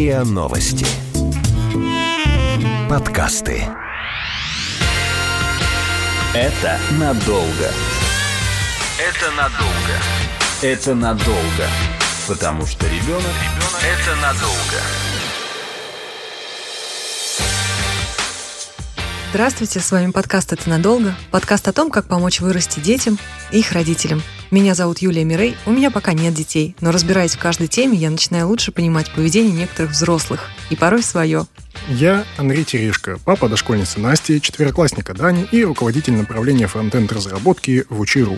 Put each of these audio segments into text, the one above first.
РИА Новости. Подкасты. Это надолго. Это надолго. Это надолго. Потому что ребенок, ребенок это надолго. Здравствуйте, с вами подкаст «Это надолго». Подкаст о том, как помочь вырасти детям и их родителям. Меня зовут Юлия Мирей, у меня пока нет детей, но разбираясь в каждой теме, я начинаю лучше понимать поведение некоторых взрослых, и порой свое. Я Андрей Терешко, папа дошкольницы Насти, четвероклассника Дани и руководитель направления фронтенд разработки в Учиру.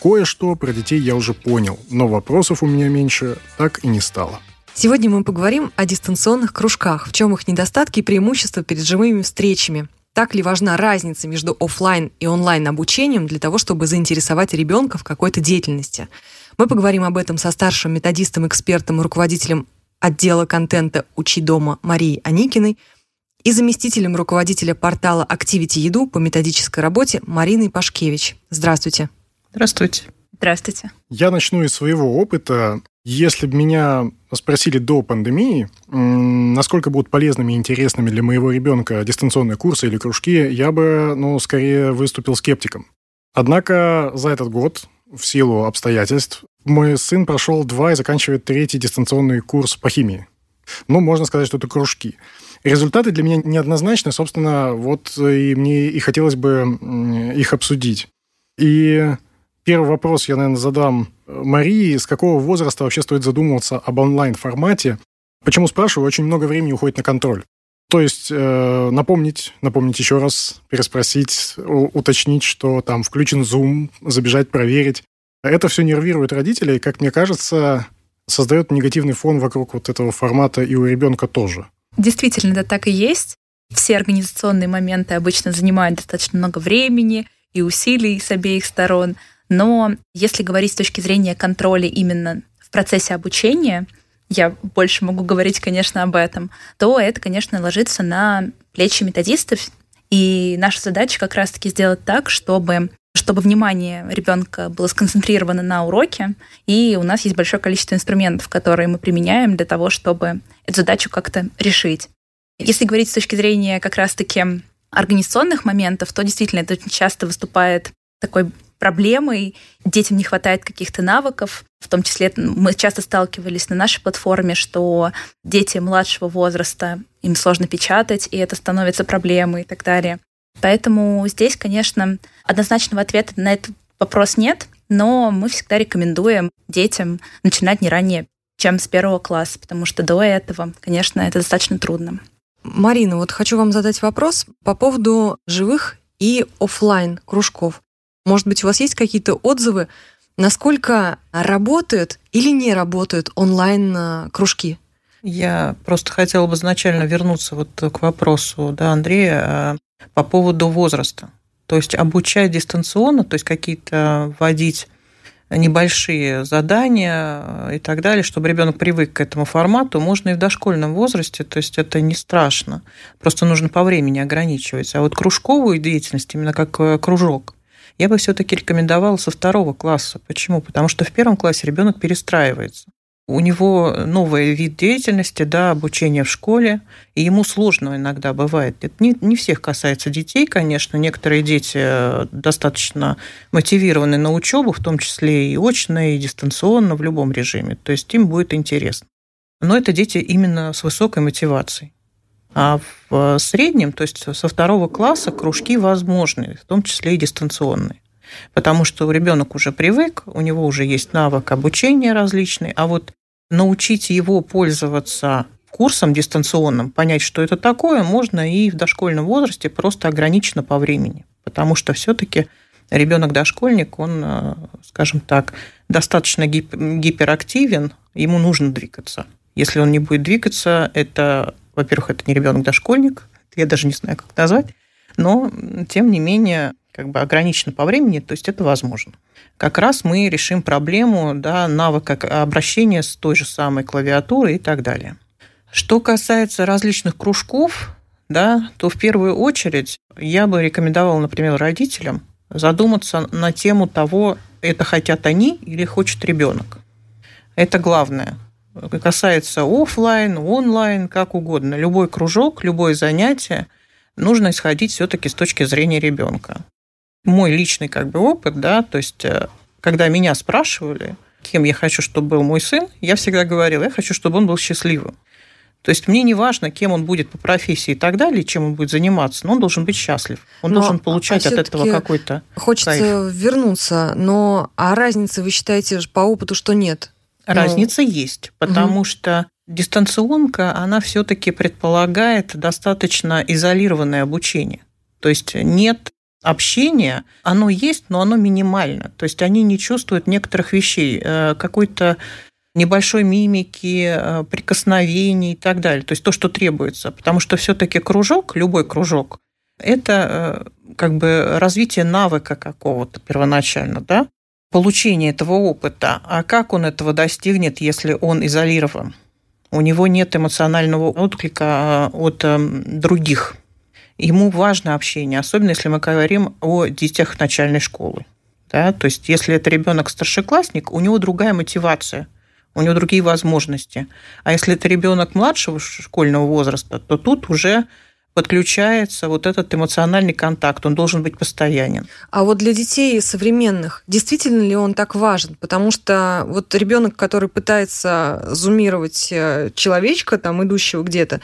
Кое-что про детей я уже понял, но вопросов у меня меньше так и не стало. Сегодня мы поговорим о дистанционных кружках, в чем их недостатки и преимущества перед живыми встречами, так ли важна разница между офлайн и онлайн обучением для того, чтобы заинтересовать ребенка в какой-то деятельности? Мы поговорим об этом со старшим методистом, экспертом и руководителем отдела контента «Учи дома» Марией Аникиной и заместителем руководителя портала Activity Еду по методической работе Мариной Пашкевич. Здравствуйте. Здравствуйте. Здравствуйте. Я начну из своего опыта. Если бы меня спросили до пандемии, насколько будут полезными и интересными для моего ребенка дистанционные курсы или кружки, я бы, ну, скорее выступил скептиком. Однако за этот год, в силу обстоятельств, мой сын прошел два и заканчивает третий дистанционный курс по химии. Ну, можно сказать, что это кружки. Результаты для меня неоднозначны, собственно, вот и мне и хотелось бы их обсудить. И Первый вопрос я, наверное, задам Марии. С какого возраста вообще стоит задумываться об онлайн-формате? Почему спрашиваю? Очень много времени уходит на контроль. То есть э, напомнить, напомнить еще раз, переспросить, уточнить, что там включен Zoom, забежать, проверить. Это все нервирует родителей, как мне кажется, создает негативный фон вокруг вот этого формата и у ребенка тоже. Действительно, это так и есть. Все организационные моменты обычно занимают достаточно много времени и усилий с обеих сторон – но если говорить с точки зрения контроля именно в процессе обучения, я больше могу говорить, конечно, об этом, то это, конечно, ложится на плечи методистов. И наша задача как раз-таки сделать так, чтобы чтобы внимание ребенка было сконцентрировано на уроке, и у нас есть большое количество инструментов, которые мы применяем для того, чтобы эту задачу как-то решить. Если говорить с точки зрения как раз-таки организационных моментов, то действительно это очень часто выступает такой проблемой, детям не хватает каких-то навыков, в том числе мы часто сталкивались на нашей платформе, что дети младшего возраста, им сложно печатать, и это становится проблемой и так далее. Поэтому здесь, конечно, однозначного ответа на этот вопрос нет, но мы всегда рекомендуем детям начинать не ранее, чем с первого класса, потому что до этого, конечно, это достаточно трудно. Марина, вот хочу вам задать вопрос по поводу живых и офлайн кружков. Может быть, у вас есть какие-то отзывы, насколько работают или не работают онлайн-кружки? Я просто хотела бы изначально вернуться вот к вопросу да, Андрея а, по поводу возраста. То есть обучать дистанционно, то есть какие-то вводить небольшие задания и так далее, чтобы ребенок привык к этому формату, можно и в дошкольном возрасте, то есть это не страшно. Просто нужно по времени ограничивать. А вот кружковую деятельность, именно как э, кружок, я бы все-таки рекомендовала со второго класса. Почему? Потому что в первом классе ребенок перестраивается. У него новый вид деятельности, да, обучение в школе, и ему сложно иногда бывает. Это не, не всех касается детей, конечно. Некоторые дети э, достаточно мотивированы на учебу, в том числе и очно, и дистанционно, в любом режиме. То есть им будет интересно. Но это дети именно с высокой мотивацией. А в среднем, то есть со второго класса, кружки возможны, в том числе и дистанционные. Потому что ребенок уже привык, у него уже есть навык обучения различный, а вот научить его пользоваться курсом дистанционным, понять, что это такое, можно и в дошкольном возрасте просто ограниченно по времени. Потому что все-таки ребенок-дошкольник, он, э, скажем так, достаточно гиперактивен, ему нужно двигаться. Если он не будет двигаться, это во-первых, это не ребенок-дошкольник, я даже не знаю, как назвать, но, тем не менее, как бы ограничено по времени, то есть это возможно. Как раз мы решим проблему да, навыка обращения с той же самой клавиатурой и так далее. Что касается различных кружков, да, то в первую очередь я бы рекомендовала, например, родителям задуматься на тему того, это хотят они или хочет ребенок. Это главное. Касается офлайн, онлайн, как угодно. Любой кружок, любое занятие нужно исходить все-таки с точки зрения ребенка. Мой личный как бы опыт, да, то есть э, когда меня спрашивали, кем я хочу, чтобы был мой сын, я всегда говорила, я хочу, чтобы он был счастливым. То есть мне не важно, кем он будет по профессии и так далее, чем он будет заниматься, но он должен быть счастлив. Он но, должен получать а от этого какой-то Хочется кайф. вернуться, но а разницы вы считаете по опыту, что нет? Ну, Разница ну... есть, потому угу. что дистанционка, она все-таки предполагает достаточно изолированное обучение. То есть нет общения, оно есть, но оно минимально. То есть они не чувствуют некоторых вещей, э, какой-то небольшой мимики, э, прикосновений и так далее. То есть то, что требуется. Потому что все-таки кружок, любой кружок, это э, как бы развитие навыка какого-то первоначально, да? Получение этого опыта. А как он этого достигнет, если он изолирован? У него нет эмоционального отклика а, от эм, других. Ему важно общение, особенно если мы говорим о детях начальной школы. Да? То есть, если это ребенок старшеклассник, у него другая мотивация, у него другие возможности. А если это ребенок младшего школьного возраста, то тут уже подключается вот этот эмоциональный контакт, он должен быть постоянен. А вот для детей современных действительно ли он так важен? Потому что вот ребенок, который пытается зумировать э, человечка, там, идущего где-то,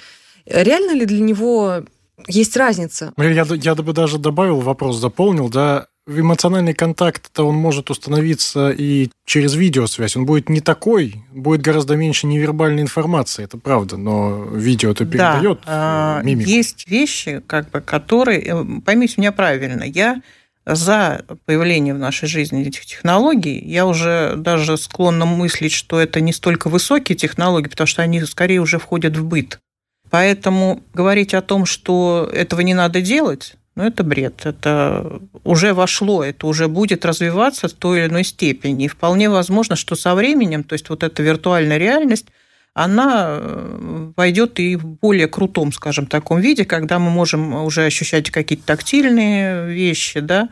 реально ли для него есть разница? Я, я бы даже добавил вопрос, дополнил, да, эмоциональный контакт-то он может установиться и через видеосвязь. Он будет не такой, будет гораздо меньше невербальной информации, это правда, но видео это передает да, мимику. Есть вещи, как бы, которые, э, поймите меня правильно, я за появление в нашей жизни этих технологий, я уже даже склонна мыслить, что это не столько высокие технологии, потому что они скорее уже входят в быт. Поэтому говорить о том, что этого не надо делать, ну, это бред. Это уже вошло, это уже будет развиваться в той или иной степени. И вполне возможно, что со временем, то есть вот эта виртуальная реальность, она э, войдет и в более крутом, скажем, таком виде, когда мы можем уже ощущать какие-то тактильные вещи, да,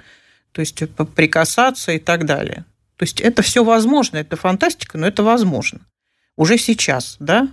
то есть прикасаться и так далее. То есть это все возможно, это фантастика, но это возможно. Уже сейчас, да.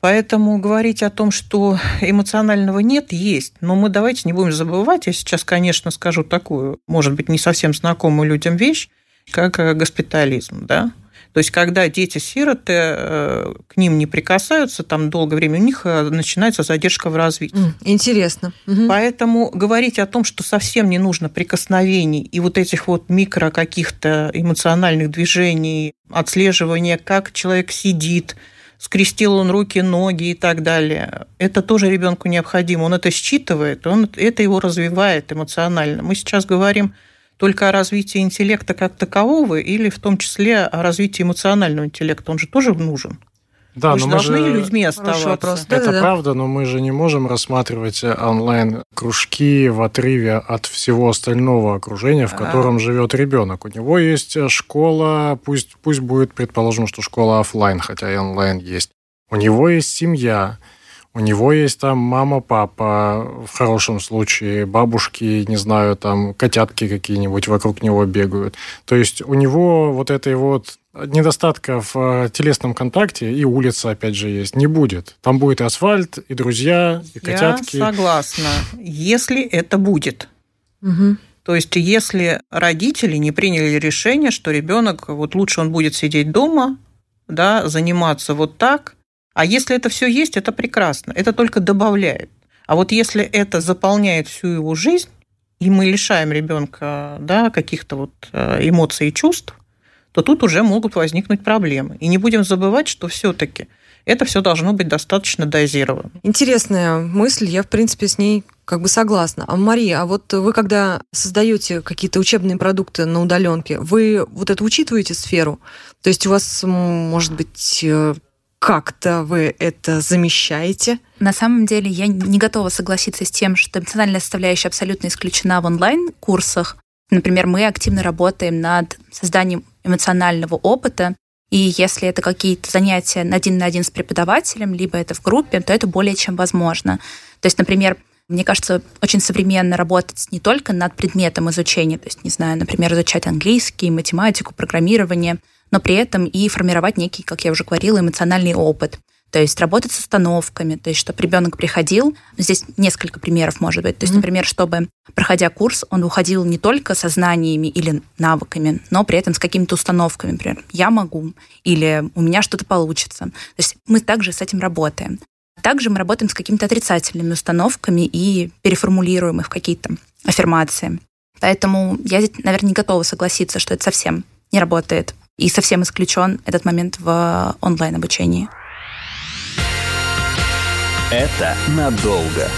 Поэтому говорить о том, что эмоционального нет, есть. Но мы давайте не будем забывать, я сейчас, конечно, скажу такую, может быть, не совсем знакомую людям вещь, как э, госпитализм, да, то есть, когда дети-сироты, э, к ним не прикасаются там долгое время, у них э, начинается задержка в развитии. Интересно. Поэтому говорить о том, что совсем не нужно прикосновений и вот этих вот микро каких-то эмоциональных движений, отслеживания, как человек сидит, скрестил он руки, ноги и так далее. Это тоже ребенку необходимо. Он это считывает, он это его развивает эмоционально. Мы сейчас говорим только о развитии интеллекта как такового или в том числе о развитии эмоционального интеллекта. Он же тоже нужен. Да, мы но же должны мы же... людьми оставаться. Вопрос. Это да, правда, но мы же не можем рассматривать онлайн-кружки в отрыве от всего остального окружения, в котором а. живет ребенок. У него есть школа, пусть, пусть будет, предположим, что школа офлайн, хотя и онлайн есть. У него есть семья, у него есть там мама, папа, в хорошем случае, бабушки, не знаю, там котятки какие-нибудь вокруг него бегают. То есть у него вот этой вот недостатка в э, телесном контакте, и улица, опять же, есть, не будет. Там будет и асфальт, и друзья, и котятки. Я согласна. Если это будет. Угу. То есть, если родители не приняли решение, что ребенок, вот лучше он будет сидеть дома, да, заниматься вот так, а если это все есть, это прекрасно, это только добавляет. А вот если это заполняет всю его жизнь, и мы лишаем ребенка да, каких-то вот э, эмоций и чувств, то тут уже могут возникнуть проблемы. И не будем забывать, что все-таки это все должно быть достаточно дозировано. Интересная мысль, я, в принципе, с ней как бы согласна. А Мария, а вот вы когда создаете какие-то учебные продукты на удаленке, вы вот это учитываете сферу? То есть у вас, может быть, э, как-то вы это замещаете? На самом деле я не готова согласиться с тем, что эмоциональная составляющая абсолютно исключена в онлайн-курсах. Например, мы активно работаем над созданием эмоционального опыта. И если это какие-то занятия один на один с преподавателем, либо это в группе, то это более чем возможно. То есть, например, мне кажется, очень современно работать не только над предметом изучения, то есть, не знаю, например, изучать английский, математику, программирование, но при этом и формировать некий, как я уже говорила, эмоциональный опыт. То есть работать с установками, то есть чтобы ребенок приходил, здесь несколько примеров может быть. То есть, например, чтобы, проходя курс, он уходил не только со знаниями или навыками, но при этом с какими-то установками, например, я могу или у меня что-то получится. То есть мы также с этим работаем. Также мы работаем с какими-то отрицательными установками и переформулируем их в какие-то аффирмации. Поэтому я, наверное, не готова согласиться, что это совсем не работает и совсем исключен этот момент в онлайн-обучении. Это надолго.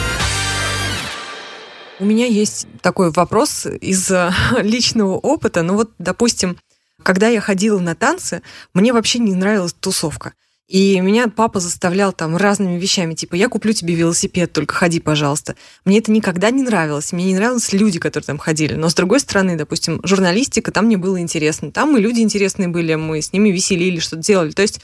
У меня есть такой вопрос из э, личного опыта. Ну вот, допустим, когда я ходила на танцы, мне вообще не нравилась тусовка. И меня папа заставлял там разными вещами, типа, я куплю тебе велосипед, только ходи, пожалуйста. Мне это никогда не нравилось. Мне не нравились люди, которые там ходили. Но, с другой стороны, допустим, журналистика, там мне было интересно. Там и люди интересные были, мы с ними веселили, что-то делали. То есть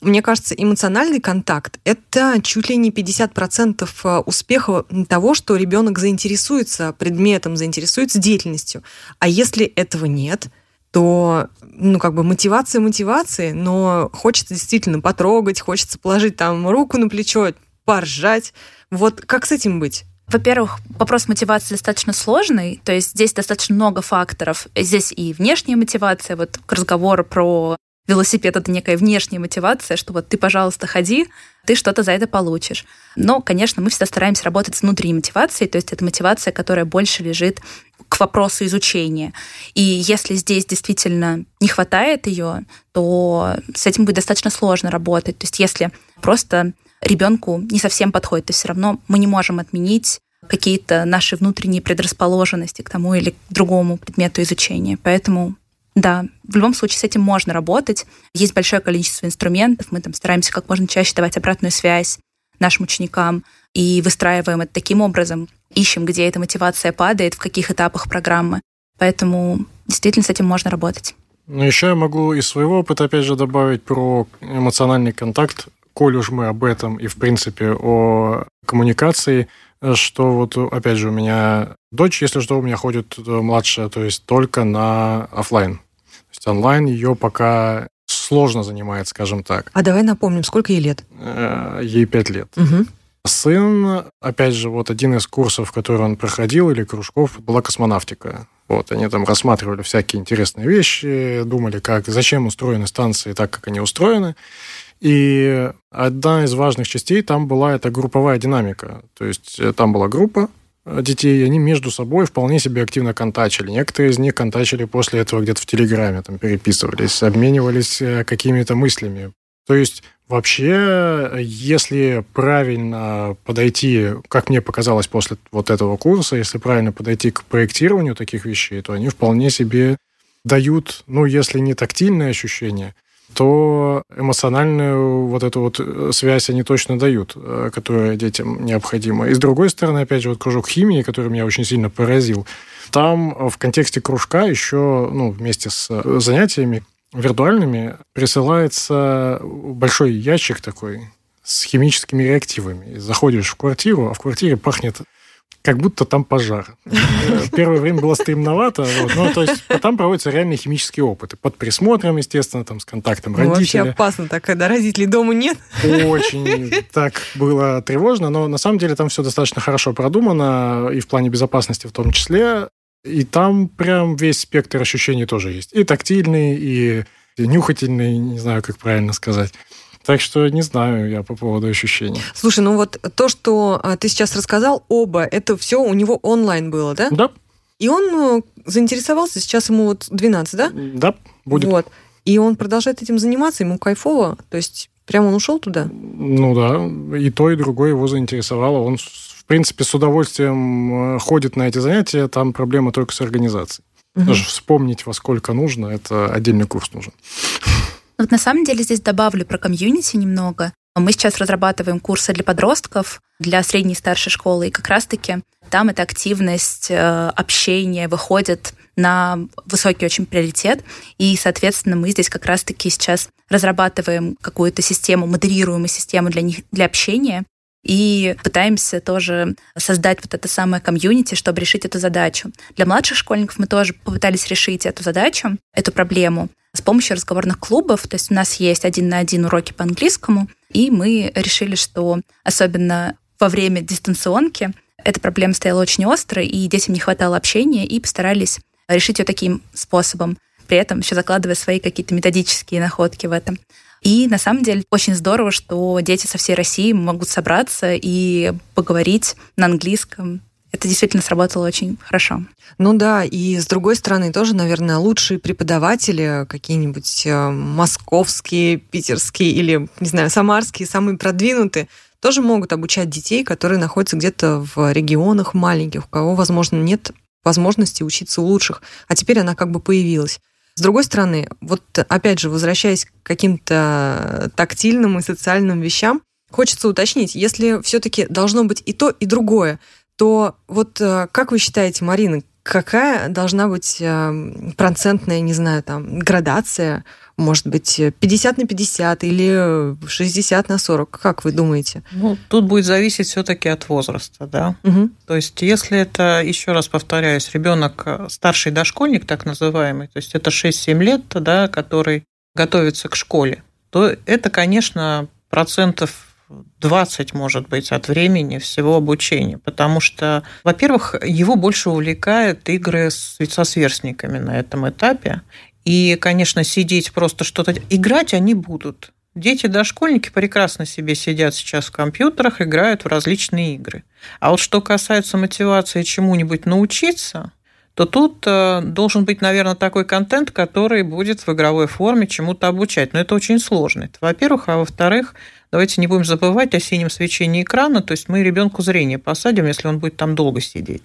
мне кажется, эмоциональный контакт – это чуть ли не 50% э, успеха того, что ребенок заинтересуется предметом, заинтересуется деятельностью. А если этого нет – то, ну, как бы мотивация мотивации, но хочется действительно потрогать, хочется положить там руку на плечо, поржать. Вот как с этим быть? Во-первых, вопрос мотивации достаточно сложный, то есть здесь достаточно много факторов. Здесь и внешняя мотивация, вот к разговору про велосипед это некая внешняя мотивация, что вот ты, пожалуйста, ходи, ты что-то за это получишь. Но, конечно, мы всегда стараемся работать с внутренней мотивацией, то есть это мотивация, которая больше лежит к вопросу изучения. И если здесь действительно не хватает ее, то с этим будет достаточно сложно работать. То есть если просто ребенку не совсем подходит, то все равно мы не можем отменить какие-то наши внутренние предрасположенности к тому или к другому предмету изучения. Поэтому да, в любом случае с этим можно работать. Есть большое количество инструментов. Мы там стараемся как можно чаще давать обратную связь нашим ученикам и выстраиваем это таким образом, ищем, где эта мотивация падает, в каких этапах программы. Поэтому действительно с этим можно работать. Ну, еще я могу из своего опыта, опять же, добавить про эмоциональный контакт, коль уж мы об этом и, в принципе, о коммуникации, что вот, опять же, у меня дочь, если что, у меня ходит младшая, то есть только на офлайн. Есть онлайн ее пока сложно занимает, скажем так. А давай напомним, сколько ей лет? Э, ей пять лет. Угу. Сын, опять же, вот один из курсов, который он проходил, или кружков, была космонавтика. Вот, они там рассматривали всякие интересные вещи, думали, как, зачем устроены станции так, как они устроены. И одна из важных частей там была эта групповая динамика. То есть э, там была группа детей, и они между собой вполне себе активно контачили. Некоторые из них контачили после этого где-то в Телеграме, там переписывались, обменивались э, какими-то мыслями. То есть вообще, если правильно подойти, как мне показалось после вот этого курса, если правильно подойти к проектированию таких вещей, то они вполне себе дают, ну, если не тактильное ощущение, то эмоциональную вот эту вот э, связь они точно дают, э, которая детям необходима. И с другой стороны, опять же, вот кружок химии, который меня очень сильно поразил, там в контексте кружка еще, ну, вместе с э, занятиями виртуальными присылается большой ящик такой с химическими реактивами. Заходишь в квартиру, а в квартире пахнет как будто там пожар. Первое время было стремновато, вот, но то есть там проводятся реальные химические опыты. Под присмотром, естественно, там с контактом ну, родителя. Вообще опасно так, когда родителей дома нет. Очень так было тревожно, но на самом деле там все достаточно хорошо продумано, и в плане безопасности в том числе. И там прям весь спектр ощущений тоже есть. И тактильный, и нюхательный, не знаю, как правильно сказать. Так что не знаю я по поводу ощущений. Слушай, ну вот то, что а, ты сейчас рассказал, оба, это все у него онлайн было, да? Да. И он э, заинтересовался, сейчас ему вот 12, да? Да, будет. Вот. И он продолжает этим заниматься, ему кайфово, то есть прямо он ушел туда? Ну да, и то, и другое его заинтересовало. Он, в принципе, с удовольствием э, ходит на эти занятия, там проблема только с организацией. Угу. Даже вспомнить, во сколько нужно, это отдельный курс нужен. Вот на самом деле здесь добавлю про комьюнити немного. Мы сейчас разрабатываем курсы для подростков, для средней и старшей школы, и как раз-таки там эта активность, э, общение выходит на высокий очень приоритет. И, соответственно, мы здесь как раз-таки сейчас разрабатываем какую-то систему, модерируемую систему для них, для общения. И пытаемся тоже создать вот это самое комьюнити, чтобы решить эту задачу. Для младших школьников мы тоже попытались решить эту задачу, эту проблему с помощью разговорных клубов. То есть у нас есть один на один уроки по английскому, и мы решили, что особенно во время дистанционки эта проблема стояла очень остро, и детям не хватало общения, и постарались решить ее таким способом, при этом еще закладывая свои какие-то методические находки в этом. И на самом деле очень здорово, что дети со всей России могут собраться и поговорить на английском. Это действительно сработало очень хорошо. Ну да, и с другой стороны тоже, наверное, лучшие преподаватели, какие-нибудь э, московские, питерские или, не знаю, самарские, самые продвинутые, тоже могут обучать детей, которые находятся где-то в регионах маленьких, у кого, возможно, нет возможности учиться у лучших, а теперь она как бы появилась. С другой стороны, вот опять же, возвращаясь к каким-то тактильным и социальным вещам, хочется уточнить, если все-таки должно быть и то, и другое, то вот э, как вы считаете, Марина, какая должна быть э, процентная, не знаю, там, градация может быть, 50 на 50 или 60 на 40? Как вы думаете? Ну, тут будет зависеть все-таки от возраста, да. Угу. То есть, если это, еще раз повторяюсь, ребенок э, старший дошкольник, так называемый, то есть это 6-7 лет, да, который готовится к школе, то это, конечно, процентов 20, может быть, от времени всего обучения. Потому что, во-первых, его больше увлекают игры со сверстниками на этом этапе. И, конечно, сидеть просто что-то... Играть они будут. Дети дошкольники прекрасно себе сидят сейчас в компьютерах, играют в различные игры. А вот что касается мотивации чему-нибудь научиться, то тут э, должен быть, наверное, такой контент, который будет в игровой форме чему-то обучать. Но это очень сложно. Это, во-первых. А во-вторых, давайте не будем забывать о синем свечении экрана, то есть мы ребенку зрение посадим, если он будет там долго сидеть.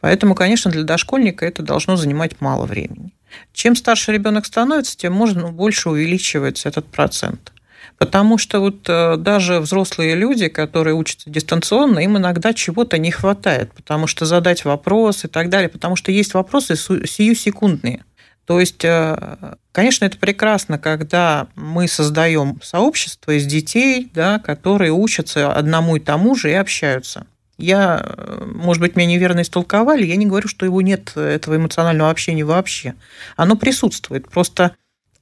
Поэтому, конечно, для дошкольника это должно занимать мало времени. Чем старше ребенок становится, тем можно больше увеличивается этот процент. Потому что вот э, даже взрослые люди, которые учатся дистанционно, им иногда чего-то не хватает, потому что задать вопрос и так далее, потому что есть вопросы сию секундные. То есть, э, конечно, это прекрасно, когда мы создаем сообщество из детей, да, которые учатся одному и тому же и общаются. Я, э, может быть, меня неверно истолковали, я не говорю, что его нет, этого эмоционального общения вообще. Оно присутствует, просто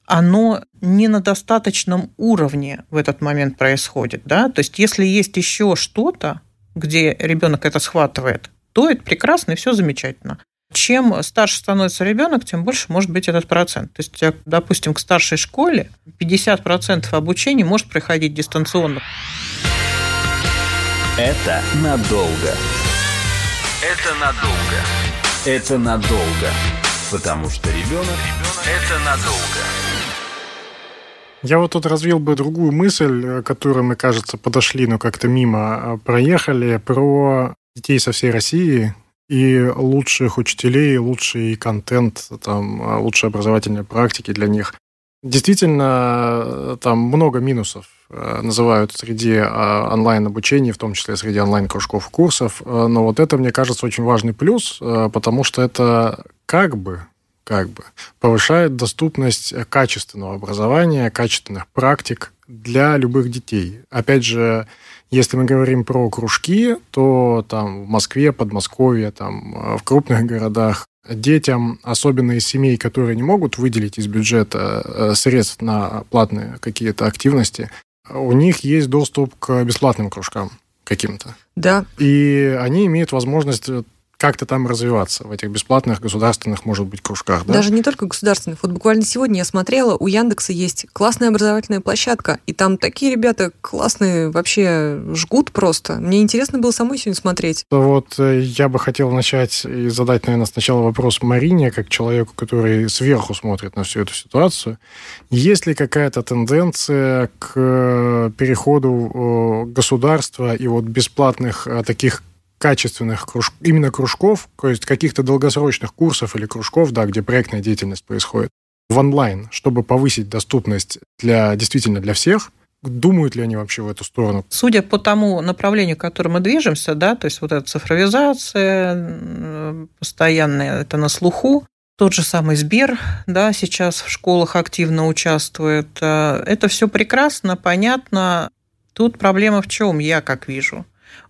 оно не на достаточном уровне в этот момент происходит. Да? То есть, если есть еще что-то, где ребенок это схватывает, то это прекрасно и все замечательно. Чем старше становится ребенок, тем больше может быть этот процент. То есть, допустим, к старшей школе 50% обучения может проходить дистанционно. Это надолго. Это надолго. Это надолго. Потому что ребенок – это надолго. Я вот тут развил бы другую мысль, которую мы, кажется, подошли, но как-то мимо а, проехали, про детей со всей России и лучших учителей, лучший контент, там, а, лучшие образовательные практики для них. Действительно, там много минусов Э, называют среди э, онлайн-обучения, в том числе среди онлайн-кружков курсов. Э, но вот это, мне кажется, очень важный плюс, потому что это как бы как бы повышает доступность качественного образования, качественных практик для любых детей. Опять же, если мы говорим про кружки, то там в Москве, Подмосковье, там в крупных городах детям, особенно из семей, которые не могут выделить из бюджета средств на платные какие-то активности, у них есть доступ к бесплатным кружкам каким-то. Да. И они имеют возможность как-то там развиваться в этих бесплатных государственных, может быть, кружках. Да? Даже не только государственных. Вот буквально сегодня я смотрела, у Яндекса есть классная образовательная площадка, и там такие ребята классные, вообще жгут просто. Мне интересно было самой сегодня смотреть. Вот э, я бы хотел начать и задать, наверное, сначала вопрос Марине, как человеку, который сверху смотрит на всю эту ситуацию. Есть ли какая-то тенденция к э, переходу э, государства и вот бесплатных таких качественных круж... именно кружков, то есть каких-то долгосрочных курсов или кружков, да, где проектная деятельность происходит, в онлайн, чтобы повысить доступность для действительно для всех, думают ли они вообще в эту сторону? Судя по тому направлению, к которому мы движемся, да, то есть вот эта цифровизация постоянная, это на слуху, тот же самый Сбер, да, сейчас в школах активно участвует. Э, это все прекрасно, понятно. Тут проблема в чем, я как вижу.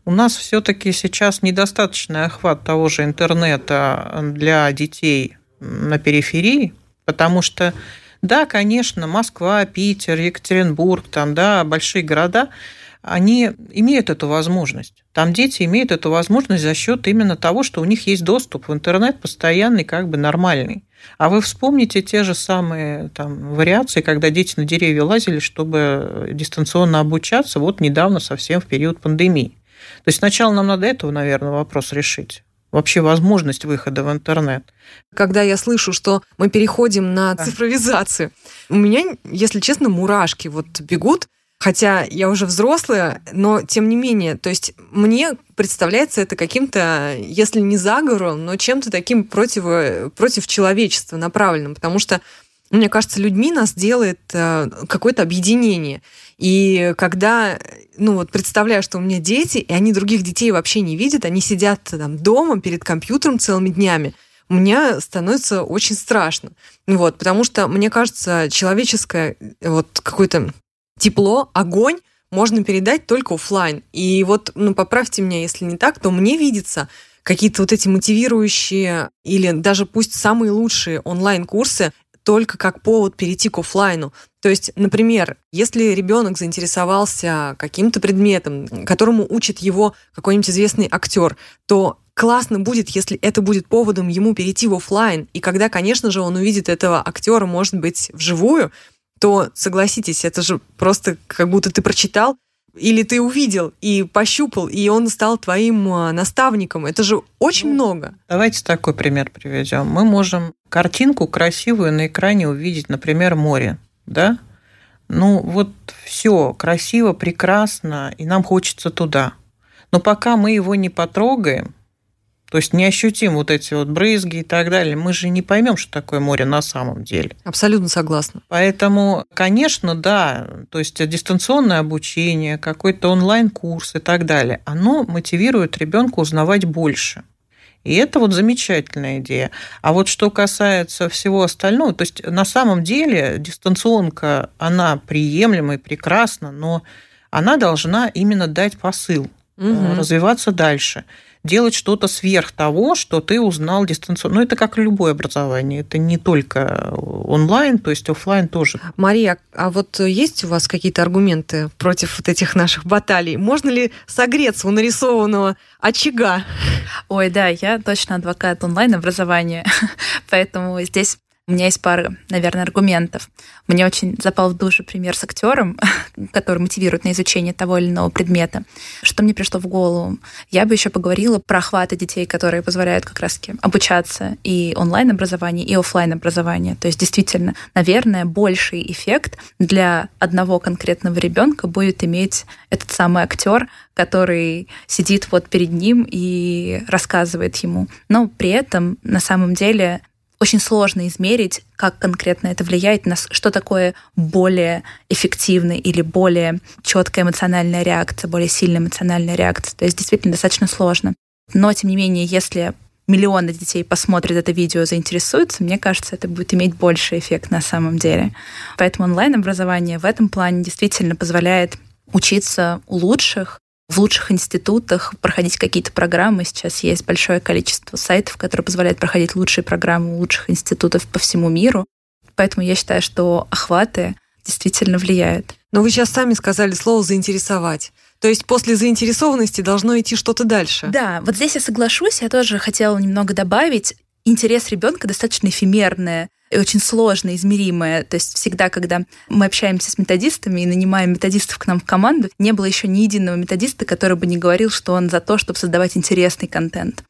У нас все-таки сейчас недостаточный охват того же интернета для детей на периферии, потому что да, конечно, Москва, Питер, Екатеринбург, там, да, большие города, они имеют эту возможность. Там дети имеют эту возможность за счет именно того, что у них есть доступ в интернет постоянный, как бы нормальный. А вы вспомните те же самые там, вариации, когда дети на деревья лазили, чтобы дистанционно обучаться, вот недавно совсем в период пандемии. То есть сначала нам надо этого, наверное, вопрос решить. Вообще возможность выхода в интернет. Когда я слышу, что мы переходим на цифровизацию, у меня, если честно, мурашки вот бегут, Хотя я уже взрослая, но тем не менее, то есть мне представляется это каким-то, если не заговором, но чем-то таким против, против человечества направленным, потому что мне кажется, людьми нас делает э, какое-то объединение. И когда, ну вот представляю, что у меня дети, и они других детей вообще не видят, они сидят там дома перед компьютером целыми днями, мне становится очень страшно. Вот, потому что, мне кажется, человеческое вот какое-то тепло, огонь можно передать только офлайн. И вот, ну, поправьте меня, если не так, то мне видится какие-то вот эти мотивирующие или даже пусть самые лучшие онлайн-курсы только как повод перейти к офлайну. То есть, например, если ребенок заинтересовался каким-то предметом, которому учит его какой-нибудь известный актер, то классно будет, если это будет поводом ему перейти в офлайн. И когда, конечно же, он увидит этого актера, может быть, вживую, то согласитесь, это же просто как будто ты прочитал или ты увидел и пощупал, и он стал твоим а, наставником. Это же очень ну, много. Давайте такой пример приведем. Мы можем картинку красивую на экране увидеть, например, море, да? Ну вот все красиво, прекрасно, и нам хочется туда. Но пока мы его не потрогаем, то есть не ощутим вот эти вот брызги и так далее. Мы же не поймем, что такое море на самом деле. Абсолютно согласна. Поэтому, конечно, да, то есть дистанционное обучение, какой-то онлайн-курс и так далее, оно мотивирует ребенка узнавать больше. И это вот замечательная идея. А вот что касается всего остального, то есть на самом деле дистанционка, она приемлема и прекрасна, но она должна именно дать посыл, угу. развиваться дальше делать что-то сверх того, что ты узнал дистанционно. Ну, это как любое образование, это не только онлайн, то есть офлайн тоже. Мария, а вот есть у вас какие-то аргументы против вот этих наших баталий? Можно ли согреться у нарисованного очага? Ой, да, я точно адвокат онлайн-образования, поэтому здесь у меня есть пара, наверное, аргументов. Мне очень запал в душу пример с актером, который мотивирует на изучение того или иного предмета. Что мне пришло в голову? Я бы еще поговорила про охваты детей, которые позволяют как раз-таки обучаться и онлайн-образование, и офлайн образование. То есть действительно, наверное, больший эффект для одного конкретного ребенка будет иметь этот самый актер, который сидит вот перед ним и рассказывает ему. Но при этом на самом деле очень сложно измерить, как конкретно это влияет на что такое более эффективный или более четкая эмоциональная реакция, более сильная эмоциональная реакция. То есть действительно достаточно сложно. Но, тем не менее, если миллионы детей посмотрят это видео, заинтересуются, мне кажется, это будет иметь больший эффект на самом деле. Поэтому онлайн-образование в этом плане действительно позволяет учиться у лучших, в лучших институтах проходить какие-то программы. Сейчас есть большое количество сайтов, которые позволяют проходить лучшие программы лучших институтов по всему миру. Поэтому я считаю, что охваты действительно влияют. Но вы сейчас сами сказали слово «заинтересовать». То есть после заинтересованности должно идти что-то дальше. Да, вот здесь я соглашусь. Я тоже хотела немного добавить. Интерес ребенка достаточно эфемерное и очень сложно измеримое. То есть всегда, когда мы общаемся с методистами и нанимаем методистов к нам в команду, не было еще ни единого методиста, который бы не говорил, что он за то, чтобы создавать интересный контент.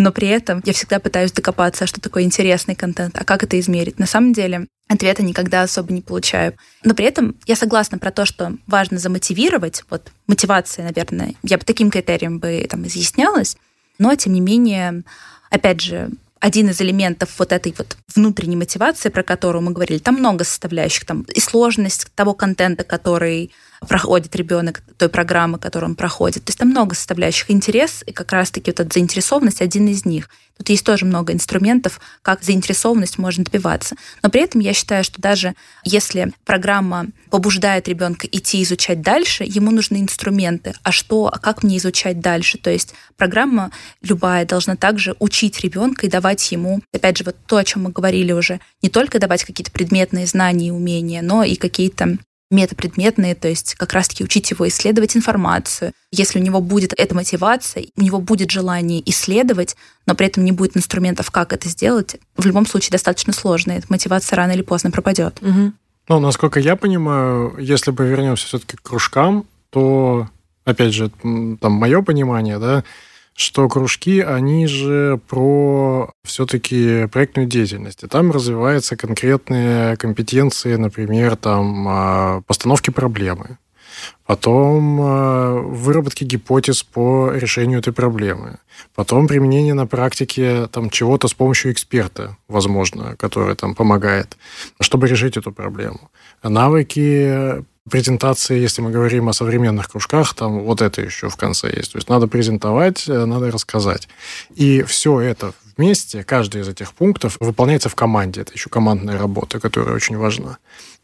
Но при этом я всегда пытаюсь докопаться, что такое интересный контент, а как это измерить. На самом деле ответа никогда особо не получаю. Но при этом я согласна про то, что важно замотивировать. Вот мотивация, наверное, я бы таким критерием бы там изъяснялась. Но, тем не менее, опять же, один из элементов вот этой вот внутренней мотивации, про которую мы говорили, там много составляющих, там и сложность того контента, который проходит ребенок той программы, которую он проходит. То есть там много составляющих. Интерес и как раз-таки вот эта заинтересованность один из них. Тут есть тоже много инструментов, как заинтересованность можно добиваться. Но при этом я считаю, что даже если программа побуждает ребенка идти изучать дальше, ему нужны инструменты. А что, а как мне изучать дальше? То есть программа любая должна также учить ребенка и давать ему, опять же, вот то, о чем мы говорили уже, не только давать какие-то предметные знания и умения, но и какие-то метапредметные, то есть как раз-таки учить его исследовать информацию. Если у него будет эта мотивация, у него будет желание исследовать, но при этом не будет инструментов, как это сделать, в любом случае достаточно сложно. Эта мотивация рано или поздно пропадет. Угу. Ну, насколько я понимаю, если бы вернемся все-таки к кружкам, то, опять же, там мое понимание, да, что кружки, они же про все-таки проектную деятельность. И там развиваются конкретные компетенции, например, там а, постановки проблемы, потом а, выработки гипотез по решению этой проблемы, потом применение на практике там чего-то с помощью эксперта, возможно, который там помогает, чтобы решить эту проблему. Навыки презентации, если мы говорим о современных кружках, там вот это еще в конце есть. То есть надо презентовать, э, надо рассказать. И все это вместе, каждый из этих пунктов выполняется в команде. Это еще командная работа, которая очень важна.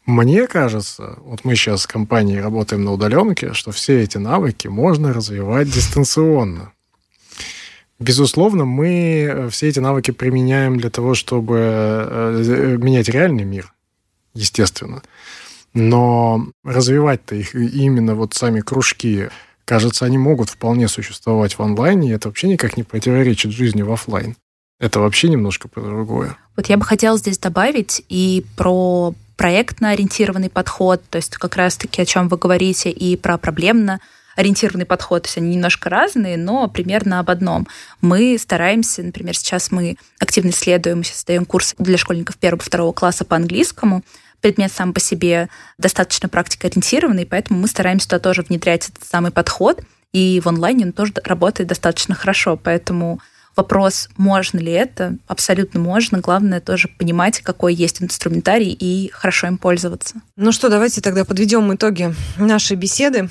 Мне кажется, вот мы сейчас с компанией работаем на удаленке, что все эти навыки можно развивать дистанционно. Безусловно, мы э, все эти навыки применяем для того, чтобы э, менять реальный мир, естественно. Но развивать-то их именно вот сами кружки, кажется, они могут вполне существовать в онлайне, и это вообще никак не противоречит жизни в офлайн. Это вообще немножко про другое. Вот я бы хотела здесь добавить и про проектно ориентированный подход, то есть как раз-таки о чем вы говорите, и про проблемно ориентированный подход, то есть они немножко разные, но примерно об одном. Мы стараемся, например, сейчас мы активно исследуем, мы сейчас даем курс для школьников первого-второго класса по английскому, предмет сам по себе достаточно практикоориентированный, поэтому мы стараемся туда тоже внедрять этот самый подход, и в онлайне он тоже работает достаточно хорошо, поэтому вопрос, можно ли это, абсолютно можно. Главное тоже понимать, какой есть инструментарий и хорошо им пользоваться. Ну что, давайте тогда подведем итоги нашей беседы.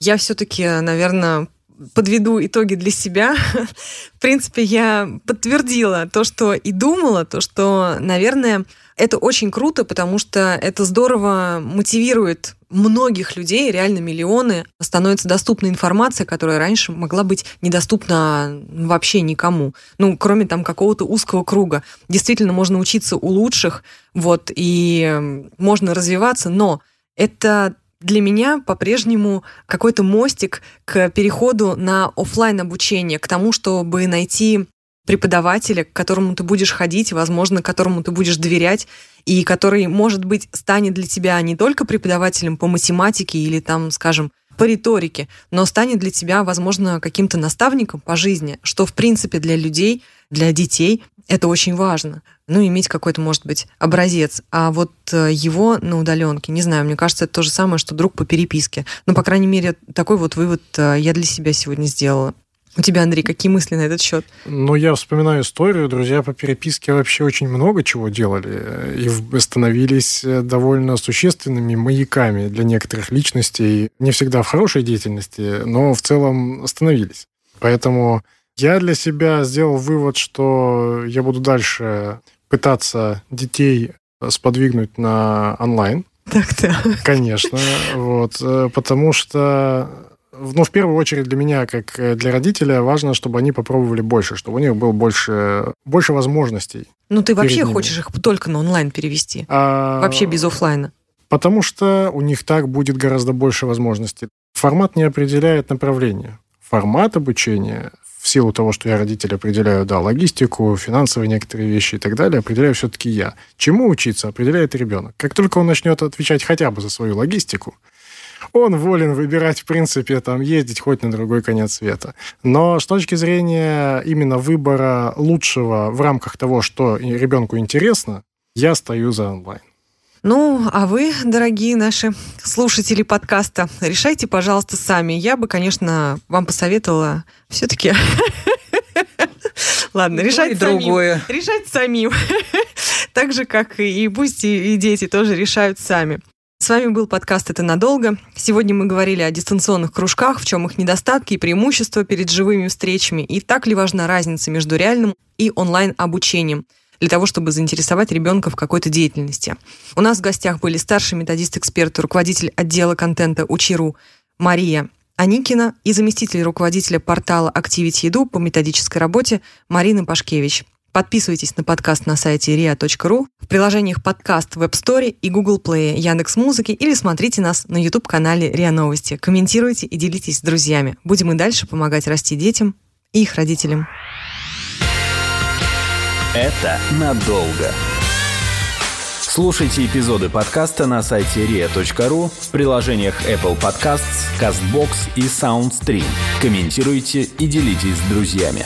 Я все-таки, наверное, подведу итоги для себя. В принципе, я подтвердила то, что и думала, то, что, наверное, это очень круто, потому что это здорово мотивирует многих людей, реально миллионы, становится доступна информация, которая раньше могла быть недоступна вообще никому. Ну, кроме там какого-то узкого круга. Действительно, можно учиться у лучших, вот, и можно развиваться, но это для меня по-прежнему какой-то мостик к переходу на офлайн обучение, к тому, чтобы найти преподавателя, к которому ты будешь ходить, возможно, которому ты будешь доверять, и который, может быть, станет для тебя не только преподавателем по математике или там, скажем, по риторике, но станет для тебя, возможно, каким-то наставником по жизни, что, в принципе, для людей, для детей это очень важно. Ну, иметь какой-то, может быть, образец. А вот э, его на удаленке, не знаю, мне кажется, это то же самое, что друг по переписке. Ну, по крайней мере, такой вот вывод э, я для себя сегодня сделала. У тебя, Андрей, какие мысли на этот счет? Ну, я вспоминаю историю. Друзья по переписке вообще очень много чего делали и становились довольно существенными маяками для некоторых личностей. Не всегда в хорошей деятельности, но в целом становились. Поэтому я для себя сделал вывод, что я буду дальше пытаться детей сподвигнуть на онлайн. Так-то. Конечно. Вот, э, потому что ну, в первую очередь для меня, как э, для родителя, важно, чтобы они попробовали больше, чтобы у них было больше, больше возможностей. Ну, ты вообще ними. хочешь их только на онлайн перевести? А... Вообще без офлайна? Потому что у них так будет гораздо больше возможностей. Формат не определяет направление. Формат обучения в силу того, что я родитель определяю, да, логистику, финансовые некоторые вещи и так далее, определяю все-таки я. Чему учиться, определяет ребенок. Как только он начнет отвечать хотя бы за свою логистику, он волен выбирать, в принципе, там, ездить хоть на другой конец света. Но с точки зрения именно выбора лучшего в рамках того, что ребенку интересно, я стою за онлайн. Ну, а вы, дорогие наши слушатели подкаста, решайте, пожалуйста, сами. Я бы, конечно, вам посоветовала все-таки... Ладно, решать другое. Решать самим. Так же, как и пусть и дети тоже решают сами. С вами был подкаст «Это надолго». Сегодня мы говорили о дистанционных кружках, в чем их недостатки и преимущества перед живыми встречами, и так ли важна разница между реальным и онлайн-обучением для того, чтобы заинтересовать ребенка в какой-то деятельности. У нас в гостях были старший методист-эксперт руководитель отдела контента Учиру Мария Аникина и заместитель руководителя портала Activity Edu по методической работе Марина Пашкевич. Подписывайтесь на подкаст на сайте ria.ru, в приложениях подкаст в App Store и Google Play, Яндекс Музыки или смотрите нас на YouTube-канале РИА Новости. Комментируйте и делитесь с друзьями. Будем и дальше помогать расти детям и их родителям. Это надолго. Слушайте эпизоды подкаста на сайте ria.ru в приложениях Apple Podcasts, CastBox и SoundStream. Комментируйте и делитесь с друзьями.